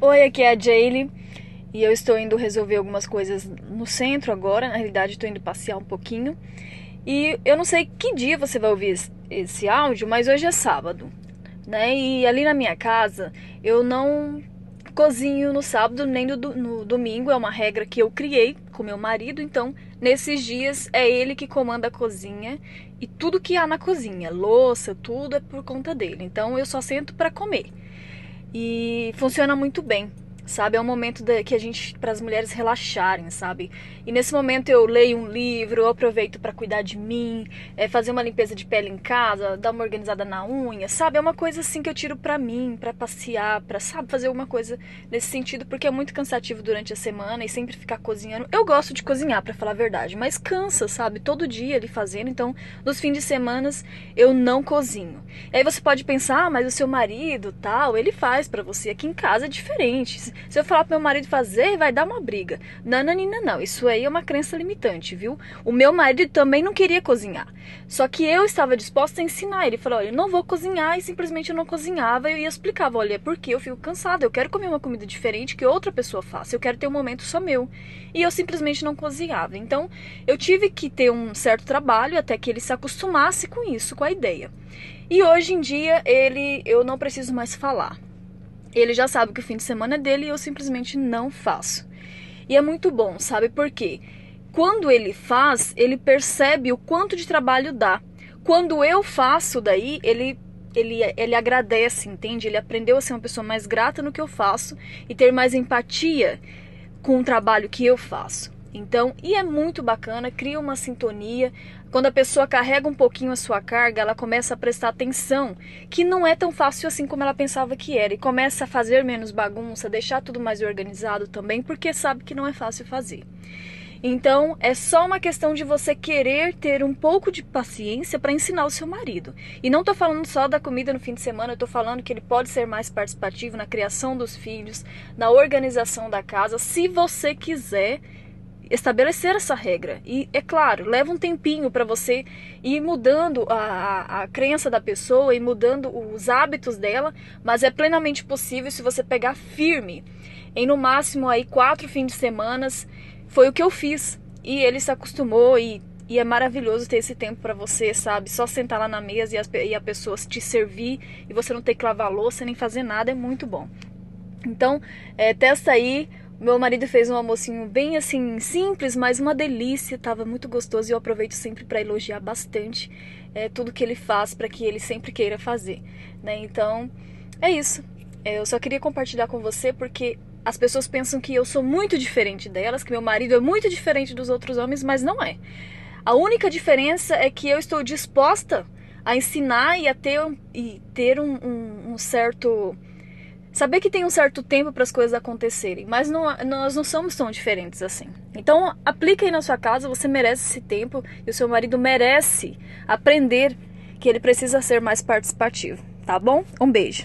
Oi, aqui é a Jaylee e eu estou indo resolver algumas coisas no centro agora. Na realidade, estou indo passear um pouquinho. E eu não sei que dia você vai ouvir esse áudio, mas hoje é sábado, né? E ali na minha casa eu não cozinho no sábado nem no, no domingo. É uma regra que eu criei com meu marido. Então, nesses dias é ele que comanda a cozinha e tudo que há na cozinha, louça, tudo é por conta dele. Então, eu só sento para comer e funciona muito bem sabe? É um momento de, que a gente para as mulheres relaxarem, sabe? E nesse momento eu leio um livro, eu aproveito para cuidar de mim, é, fazer uma limpeza de pele em casa, dar uma organizada na unha, sabe? É uma coisa assim que eu tiro para mim, para passear, para sabe fazer alguma coisa nesse sentido, porque é muito cansativo durante a semana e sempre ficar cozinhando. Eu gosto de cozinhar, para falar a verdade, mas cansa, sabe? Todo dia ali fazendo, então nos fins de semana eu não cozinho. E aí você pode pensar, ah, mas o seu marido, tal, ele faz para você. Aqui em casa é diferente. Se eu falar pro meu marido fazer, vai dar uma briga. Não, não. Isso aí é uma crença limitante, viu? O meu marido também não queria cozinhar. Só que eu estava disposta a ensinar. Ele falou: olha, eu não vou cozinhar. E simplesmente eu não cozinhava. E eu explicava: olha, é porque eu fico cansada. Eu quero comer uma comida diferente que outra pessoa faça. Eu quero ter um momento só meu. E eu simplesmente não cozinhava. Então eu tive que ter um certo trabalho até que ele se acostumasse com isso, com a ideia. E hoje em dia ele eu não preciso mais falar. Ele já sabe que o fim de semana é dele e eu simplesmente não faço. E é muito bom, sabe por quê? Quando ele faz, ele percebe o quanto de trabalho dá. Quando eu faço daí, ele ele, ele agradece, entende? Ele aprendeu a ser uma pessoa mais grata no que eu faço e ter mais empatia com o trabalho que eu faço. Então, e é muito bacana, cria uma sintonia. Quando a pessoa carrega um pouquinho a sua carga, ela começa a prestar atenção, que não é tão fácil assim como ela pensava que era, e começa a fazer menos bagunça, deixar tudo mais organizado também, porque sabe que não é fácil fazer. Então, é só uma questão de você querer ter um pouco de paciência para ensinar o seu marido. E não estou falando só da comida no fim de semana, eu falando que ele pode ser mais participativo na criação dos filhos, na organização da casa, se você quiser estabelecer essa regra. E é claro, leva um tempinho para você ir mudando a, a, a, crença da pessoa e mudando os hábitos dela, mas é plenamente possível se você pegar firme. Em no máximo aí quatro fins de semanas foi o que eu fiz e ele se acostumou e, e é maravilhoso ter esse tempo para você, sabe? Só sentar lá na mesa e, as, e a pessoa te servir e você não ter que lavar louça nem fazer nada é muito bom. Então, é, testa aí meu marido fez um almocinho bem assim simples, mas uma delícia, tava muito gostoso e eu aproveito sempre para elogiar bastante é, tudo que ele faz para que ele sempre queira fazer, né? Então é isso. É, eu só queria compartilhar com você porque as pessoas pensam que eu sou muito diferente delas, que meu marido é muito diferente dos outros homens, mas não é. A única diferença é que eu estou disposta a ensinar e a ter, e ter um, um, um certo Saber que tem um certo tempo para as coisas acontecerem, mas não, nós não somos tão diferentes assim. Então, aplique aí na sua casa, você merece esse tempo e o seu marido merece aprender que ele precisa ser mais participativo, tá bom? Um beijo.